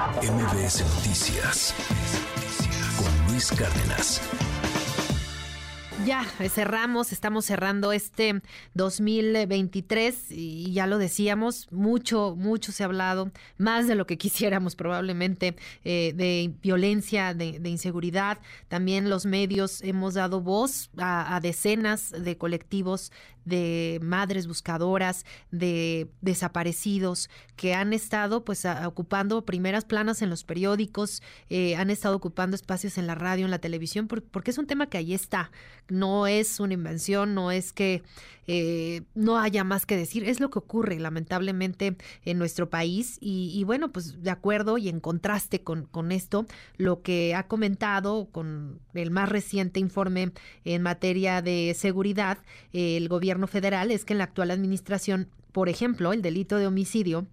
MBS Noticias con Luis Cárdenas. Ya cerramos, estamos cerrando este 2023 y ya lo decíamos, mucho, mucho se ha hablado, más de lo que quisiéramos probablemente, eh, de violencia, de, inseguridad. También los medios hemos dado voz a decenas de colectivos de madres buscadoras, de desaparecidos que han estado pues ocupando primeras planas en los periódicos, eh, han estado ocupando espacios en la radio, en la televisión, porque es un tema que ahí está, no es una invención, no es que eh, no haya más que decir, es lo que ocurre lamentablemente en nuestro país. Y, bueno, pues de acuerdo y en contraste con, con esto, lo que ha comentado con el más reciente informe en materia de seguridad, el gobierno federal es que en la actual administración, por ejemplo, el delito de homicidio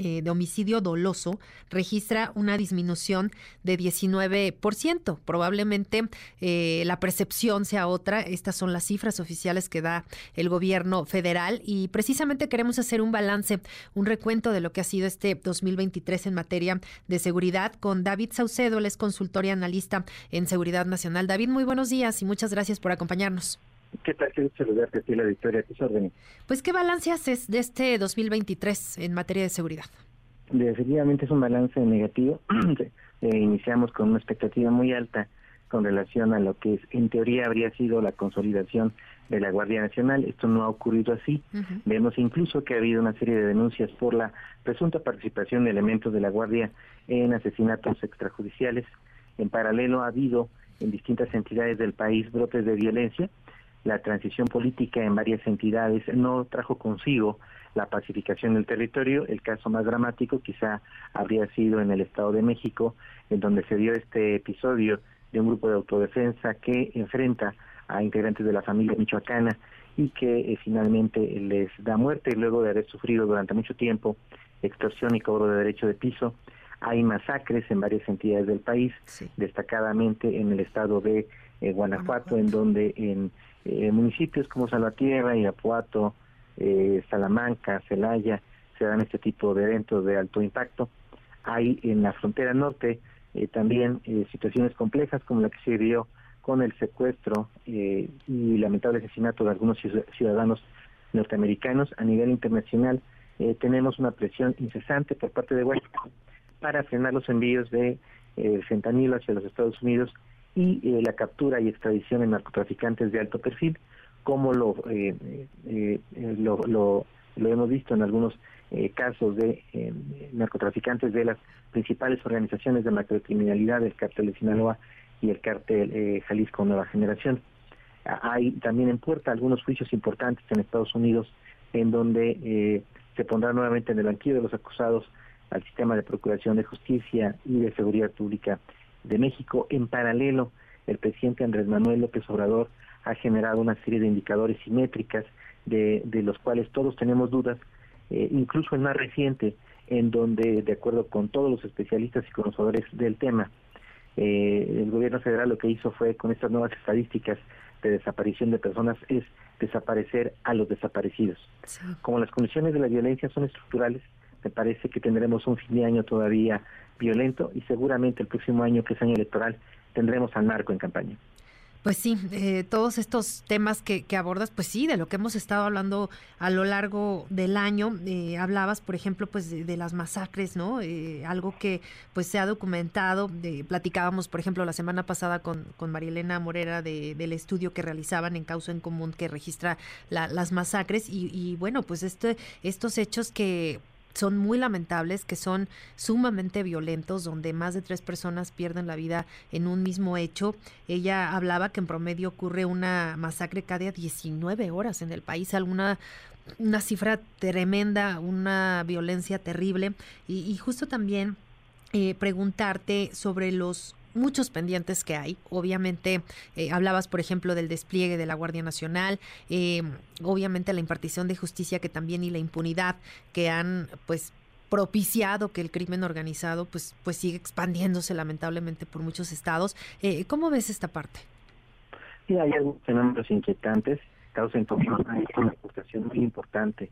eh, de homicidio doloso registra una disminución de 19%. Probablemente eh, la percepción sea otra. Estas son las cifras oficiales que da el gobierno federal y precisamente queremos hacer un balance, un recuento de lo que ha sido este 2023 en materia de seguridad con David Saucedo, él es consultor y analista en seguridad nacional. David, muy buenos días y muchas gracias por acompañarnos. ¿Qué tal? Qué saludarte a la Victoria, tus órdenes. Pues, ¿qué balance haces de este 2023 en materia de seguridad? Definitivamente es un balance negativo. Eh, iniciamos con una expectativa muy alta con relación a lo que en teoría habría sido la consolidación de la Guardia Nacional. Esto no ha ocurrido así. Vemos incluso que ha habido una serie de denuncias por la presunta participación de elementos de la Guardia en asesinatos extrajudiciales. En paralelo ha habido en distintas entidades del país brotes de violencia la transición política en varias entidades no trajo consigo la pacificación del territorio. El caso más dramático quizá habría sido en el Estado de México, en donde se dio este episodio de un grupo de autodefensa que enfrenta a integrantes de la familia michoacana y que eh, finalmente les da muerte luego de haber sufrido durante mucho tiempo extorsión y cobro de derecho de piso. Hay masacres en varias entidades del país, destacadamente en el estado de eh, Guanajuato, en donde en eh, municipios como Salvatierra, Irapuato, eh, Salamanca, Celaya, se dan este tipo de eventos de alto impacto. Hay en la frontera norte eh, también situaciones complejas como la que se dio con el secuestro y lamentable asesinato de algunos ciudadanos norteamericanos a nivel internacional. tenemos una presión incesante por parte de Washington para frenar los envíos de fentanilo hacia los Estados Unidos y eh, la captura y extradición de narcotraficantes de alto perfil, como lo, eh, eh, lo, lo, hemos visto en algunos casos de narcotraficantes de las principales organizaciones de macrocriminalidad, el cártel de Sinaloa y el cártel Jalisco Nueva Generación. Hay también en puerta algunos juicios importantes en Estados Unidos en donde se pondrá nuevamente en el banquillo de los acusados al sistema de procuración de justicia y de seguridad pública de México. En paralelo, el presidente Andrés Manuel López Obrador ha generado una serie de indicadores simétricas de, de los cuales todos tenemos dudas, eh, incluso el más reciente, en donde, de acuerdo con todos los especialistas y conocedores del tema, eh, el gobierno federal lo que hizo fue, con estas nuevas estadísticas de desaparición de personas, es desaparecer a los desaparecidos. Como las condiciones de la violencia son estructurales, me parece que tendremos un fin de año todavía violento y seguramente el próximo año, que es año electoral, tendremos al narco en campaña. Pues sí, eh, todos estos temas que, abordas, pues sí, de lo que hemos estado hablando a lo largo del año. Eh, hablabas, por ejemplo, pues de, las masacres, ¿no? Eh, algo que pues se ha documentado. platicábamos, por ejemplo, la semana pasada con, con Marielena Morera de, del estudio que realizaban en Causa en Común que registra las masacres y, y bueno, pues este, estos hechos que son muy lamentables, que son sumamente violentos, donde más de tres personas pierden la vida en un mismo hecho. Ella hablaba que en promedio ocurre una masacre cada 19 horas en el país, alguna una cifra tremenda, una violencia terrible. Y, justo también eh, preguntarte sobre los muchos pendientes que hay. Obviamente, eh, hablabas, por ejemplo, del despliegue de la Guardia Nacional, eh, obviamente la impartición de justicia que también y la impunidad que han, pues, propiciado que el crimen organizado pues pues sigue expandiéndose lamentablemente por muchos estados. Eh, ¿Cómo ves esta parte? Sí, hay algunos fenómenos inquietantes, causan una aportación muy importante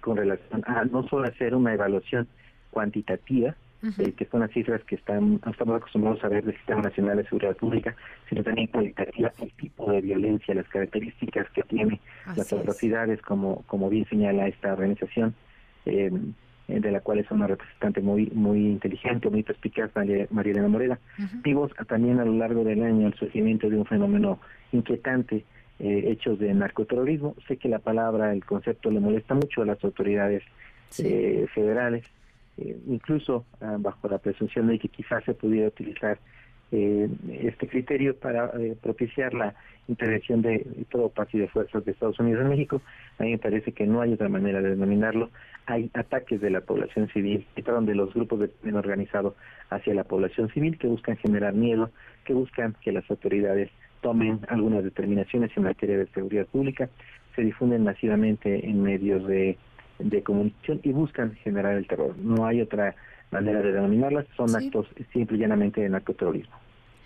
con relación a no solo hacer una evaluación cuantitativa, eh, que son las cifras que están, estamos acostumbrados a ver del Sistema Nacional de Seguridad Pública, sino también cualitativas, el tipo de violencia, las características que tiene, las atrocidades, como, como bien señala esta organización. Eh, de la cual es una representante muy muy inteligente, muy perspicaz, María, Elena Morera. Vimos también a lo largo del año el surgimiento de un fenómeno inquietante, eh, hechos de narcoterrorismo. Sé que la palabra, el concepto le molesta mucho a las autoridades eh, federales, eh, incluso ah, bajo la presunción de que quizás se pudiera utilizar eh, este criterio para propiciar la intervención de tropas y de fuerzas de Estados Unidos en México. A mí me parece que no hay otra manera de denominarlo. Hay ataques de la población civil, de los grupos de crimen organizado hacia la población civil que buscan generar miedo, que buscan que las autoridades tomen algunas determinaciones en materia de seguridad pública, se difunden masivamente en medios de de comunicación y buscan generar el terror. No hay otra manera de denominarlas, son actos simple y llanamente de narcoterrorismo.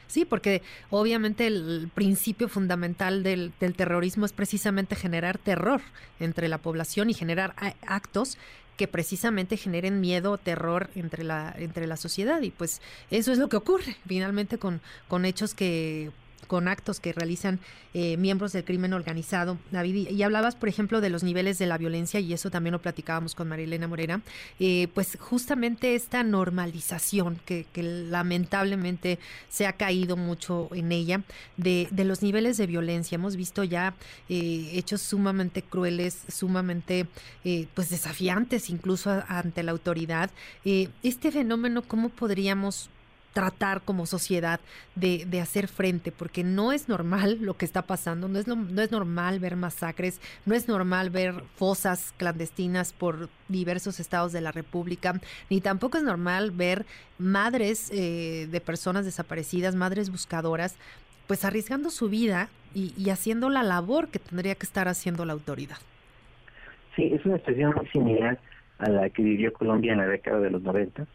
Sí, porque obviamente el principio fundamental del, del, terrorismo es precisamente generar terror entre la población y generar actos que precisamente generen miedo o terror entre la, entre la sociedad. Y pues eso es lo que ocurre finalmente con, con hechos que con actos que realizan eh, miembros del crimen organizado. David, y hablabas, por ejemplo, de los niveles de la violencia, y eso también lo platicábamos con Marilena Morena, eh, pues justamente esta normalización que, lamentablemente se ha caído mucho en ella, de, de los niveles de violencia. Hemos visto ya eh, hechos sumamente crueles, sumamente pues desafiantes incluso ante la autoridad. este fenómeno, ¿cómo podríamos tratar como sociedad de, de, hacer frente, porque no es normal lo que está pasando, no es, no es normal ver masacres, no es normal ver fosas clandestinas por diversos estados de la República, ni tampoco es normal ver madres eh, de personas desaparecidas, madres buscadoras, pues arriesgando su vida y, haciendo la labor que tendría que estar haciendo la autoridad. Sí, es una expresión muy similar a la que vivió Colombia en la década de los 90,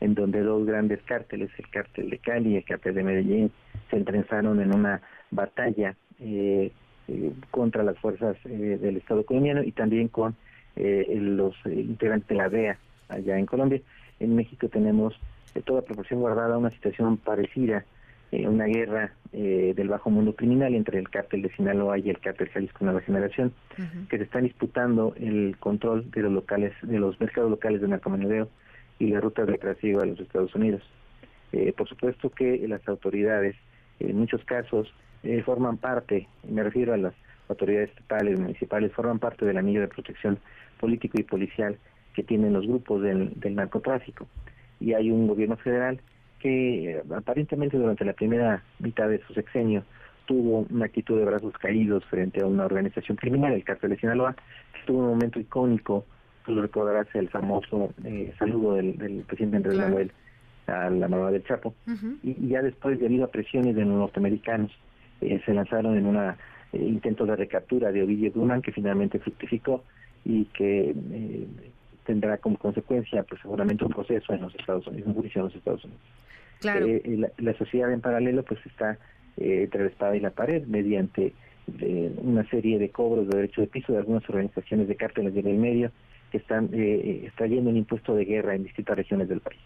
en donde dos grandes cárteles, el cártel de Cali y el cártel de Medellín, se entrenzaron en una batalla eh, eh, contra las fuerzas eh, del Estado colombiano y también con los integrantes de la DEA allá en Colombia. En México tenemos toda proporción guardada una situación parecida eh, una guerra eh, del bajo mundo criminal entre el cártel de Sinaloa y el cártel Jalisco Nueva Generación, que se están disputando el control de los locales, de los mercados locales de narcomenudeo y la ruta de trasiego a los Estados Unidos. Eh, por supuesto que las autoridades, en muchos casos, forman parte, me refiero a las autoridades estatales, municipales, forman parte del anillo de protección político y policial que tienen los grupos del narcotráfico. Y hay un gobierno federal que eh, aparentemente durante la primera mitad de su sexenio tuvo una actitud de brazos caídos frente a una organización criminal, el cártel de Sinaloa, que tuvo un momento icónico, tú lo recordarás, el famoso eh, saludo del, presidente Andrés Manuel a la mamá del Chapo, y, ya después, debido a presiones de los norteamericanos, eh, se lanzaron en un intento de recaptura de Ovidio Duman, que finalmente fructificó y que tendrá como consecuencia pues seguramente un proceso en los Estados Unidos, un juicio en los Estados Unidos. Eh, la, sociedad en paralelo pues está eh, entre la espada y la pared mediante eh, una serie de cobros de derecho de piso de algunas organizaciones de cárteles del medio que están eh, extrayendo un impuesto de guerra en distintas regiones del país.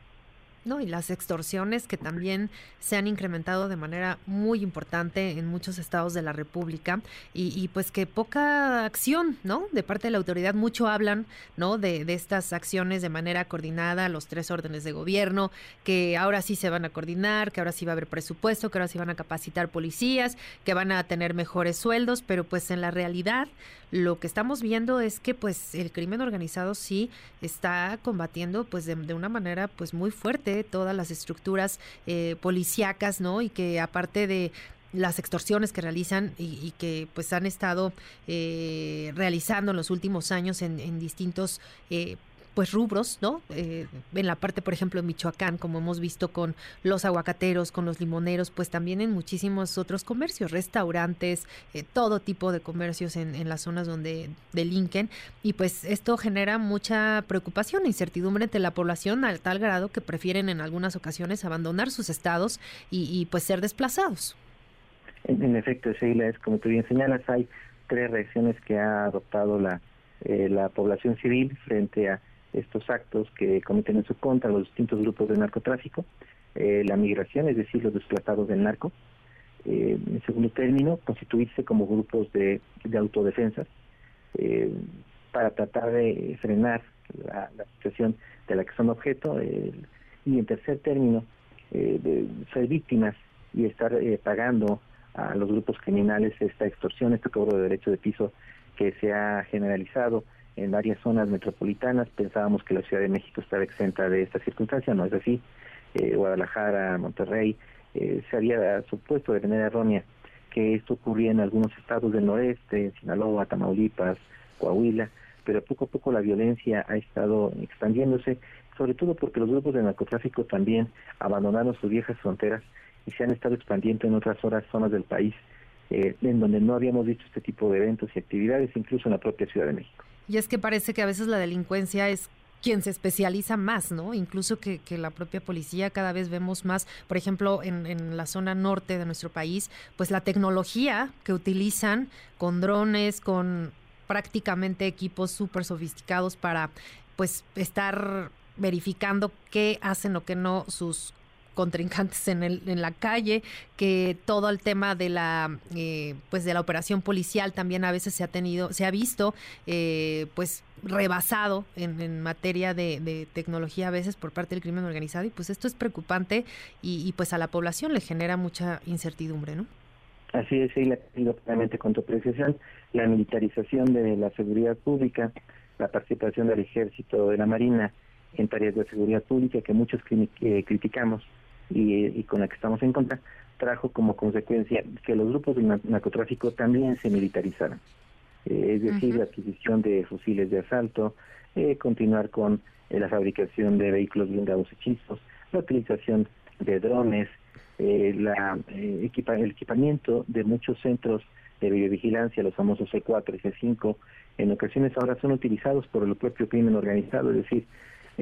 No, y las extorsiones que también se han incrementado de manera muy importante en muchos estados de la República y, pues que poca acción, ¿no? De parte de la autoridad, mucho hablan, ¿no? De, de, estas acciones de manera coordinada, los tres órdenes de gobierno, que ahora sí se van a coordinar, que ahora sí va a haber presupuesto, que ahora sí van a capacitar policías, que van a tener mejores sueldos, pero pues en la realidad lo que estamos viendo es que pues el crimen organizado sí está combatiendo pues de, una manera pues muy fuerte todas las estructuras eh, policíacas, ¿no? Y que aparte de las extorsiones que realizan y, que pues han estado eh, realizando en los últimos años en, distintos eh, pues rubros, ¿no? Eh, en la parte, por ejemplo, de Michoacán, como hemos visto con los aguacateros, con los limoneros, pues también en muchísimos otros comercios, restaurantes, eh, todo tipo de comercios en, las zonas donde delinquen. Y pues esto genera mucha preocupación e incertidumbre entre la población al tal grado que prefieren en algunas ocasiones abandonar sus estados y, pues ser desplazados. En, efecto, Sheila, como tú bien señalas, hay tres reacciones que ha adoptado la, eh, la población civil frente a estos actos que cometen en su contra los distintos grupos de narcotráfico, eh, la migración, es decir, los desplazados del narco. Eh, en segundo término, constituirse como grupos de, autodefensa eh, para tratar de frenar la, situación de la que son objeto. y en tercer término, de ser víctimas y estar pagando a los grupos criminales esta extorsión, este cobro de derecho de piso que se ha generalizado en varias zonas metropolitanas. Pensábamos que la Ciudad de México estaba exenta de esta circunstancia, no es así. Eh, Guadalajara, Monterrey, eh, se había supuesto de manera errónea que esto ocurría en algunos estados del noreste, Sinaloa, Tamaulipas, Coahuila, pero poco a poco la violencia ha estado expandiéndose, sobre todo porque los grupos de narcotráfico también abandonaron sus viejas fronteras y se han estado expandiendo en otras zonas del país, eh, en donde no habíamos visto este tipo de eventos y actividades, incluso en la propia Ciudad de México. Y es que parece que a veces la delincuencia es quien se especializa más, ¿no? Incluso que, la propia policía cada vez vemos más, por ejemplo, en, la zona norte de nuestro país, pues la tecnología que utilizan con drones, con prácticamente equipos súper sofisticados para pues estar verificando qué hacen o qué no sus contrincantes en, el, en la calle, que todo el tema de la eh, pues de la operación policial también a veces se ha tenido, se ha visto eh, pues rebasado en, materia de, tecnología a veces por parte del crimen organizado y pues esto es preocupante y, pues a la población le genera mucha incertidumbre, ¿no? Así es, sí, la con tu apreciación, la militarización de la seguridad pública, la participación del ejército, de la marina en tareas de seguridad pública que muchos eh, criticamos y, con la que estamos en contra, trajo como consecuencia que los grupos de narcotráfico también se militarizaran. Eh, es decir, la adquisición de fusiles de asalto, eh, continuar con eh, la fabricación de vehículos blindados hechizos, la utilización de drones, la, el equipamiento de muchos centros de videovigilancia, los famosos C4 y C5, en ocasiones ahora son utilizados por el propio crimen organizado, es decir,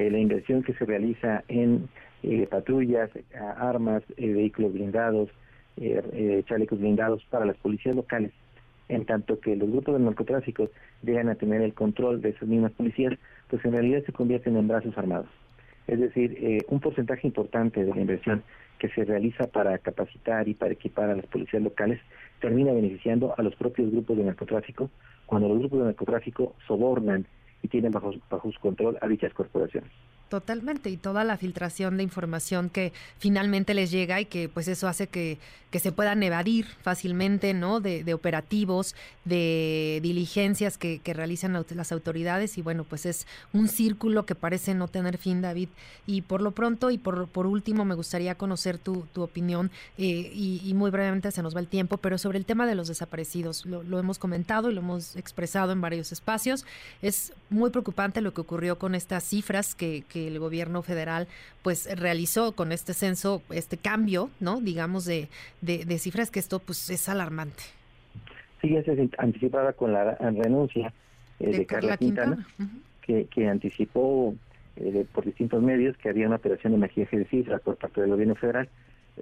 la inversión que se realiza en eh, patrullas, armas, eh, vehículos blindados, eh, chalecos blindados para las policías locales, en tanto que los grupos de narcotráfico llegan a tener el control de esas mismas policías, pues en realidad se convierten en brazos armados. Es decir, un porcentaje importante de la inversión que se realiza para capacitar y para equipar a las policías locales termina beneficiando a los propios grupos de narcotráfico cuando los grupos de narcotráfico sobornan y tienen bajo, bajo su control a dichas corporaciones. Totalmente, y toda la filtración de información que finalmente les llega y que pues eso hace que, que se puedan evadir fácilmente, ¿no? De, de operativos, de diligencias que, realizan las autoridades y bueno, pues es un círculo que parece no tener fin, David. Y por lo pronto y por, por último me gustaría conocer tu, tu opinión eh, y, muy brevemente se nos va el tiempo, pero sobre el tema de los desaparecidos, lo hemos comentado y lo hemos expresado en varios espacios. Es muy preocupante lo que ocurrió con estas cifras que el gobierno federal pues realizó con este censo, este cambio, ¿no? Digamos de, de, cifras que esto pues es alarmante. Sí, ya se anticipaba con la renuncia eh, de, Carla Quintana, que, que anticipó eh, por distintos medios que había una operación de maquillaje de cifras por parte del gobierno federal.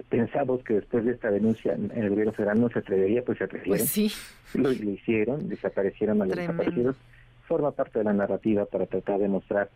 Pensamos que después de esta denuncia el gobierno federal no se atrevería, pues se atrevieron. Pues sí. Lo, hicieron, desaparecieron a los desaparecidos. Forma parte de la narrativa para tratar de mostrar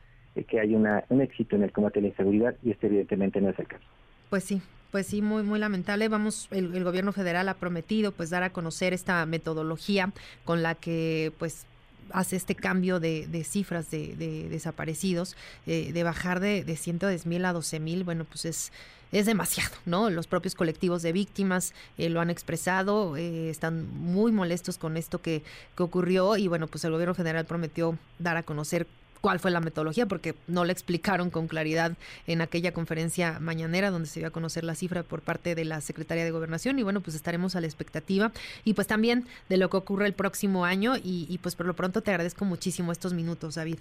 que hay una, un éxito en el combate a la inseguridad y este evidentemente no es el caso. Pues sí, pues sí, muy, muy lamentable. Vamos, el, gobierno federal ha prometido pues dar a conocer esta metodología con la que pues hace este cambio de, cifras de, desaparecidos, eh, de bajar de, de 110 mil a 12 mil, bueno, pues es, es demasiado, ¿no? Los propios colectivos de víctimas eh, lo han expresado, eh, están muy molestos con esto que, que ocurrió y bueno, pues el gobierno federal prometió dar a conocer cuál fue la metodología, porque no le explicaron con claridad en aquella conferencia mañanera donde se dio a conocer la cifra por parte de la Secretaría de Gobernación. Y bueno, pues estaremos a la expectativa y pues también de lo que ocurre el próximo año. Y, pues por lo pronto te agradezco muchísimo estos minutos, David.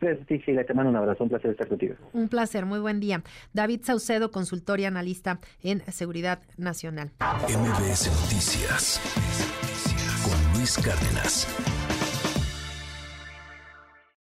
Gracias, te mando un abrazo, un placer estar contigo. Un placer, muy buen día. David Saucedo, consultor y analista en Seguridad Nacional. MBS Noticias con Luis Cárdenas.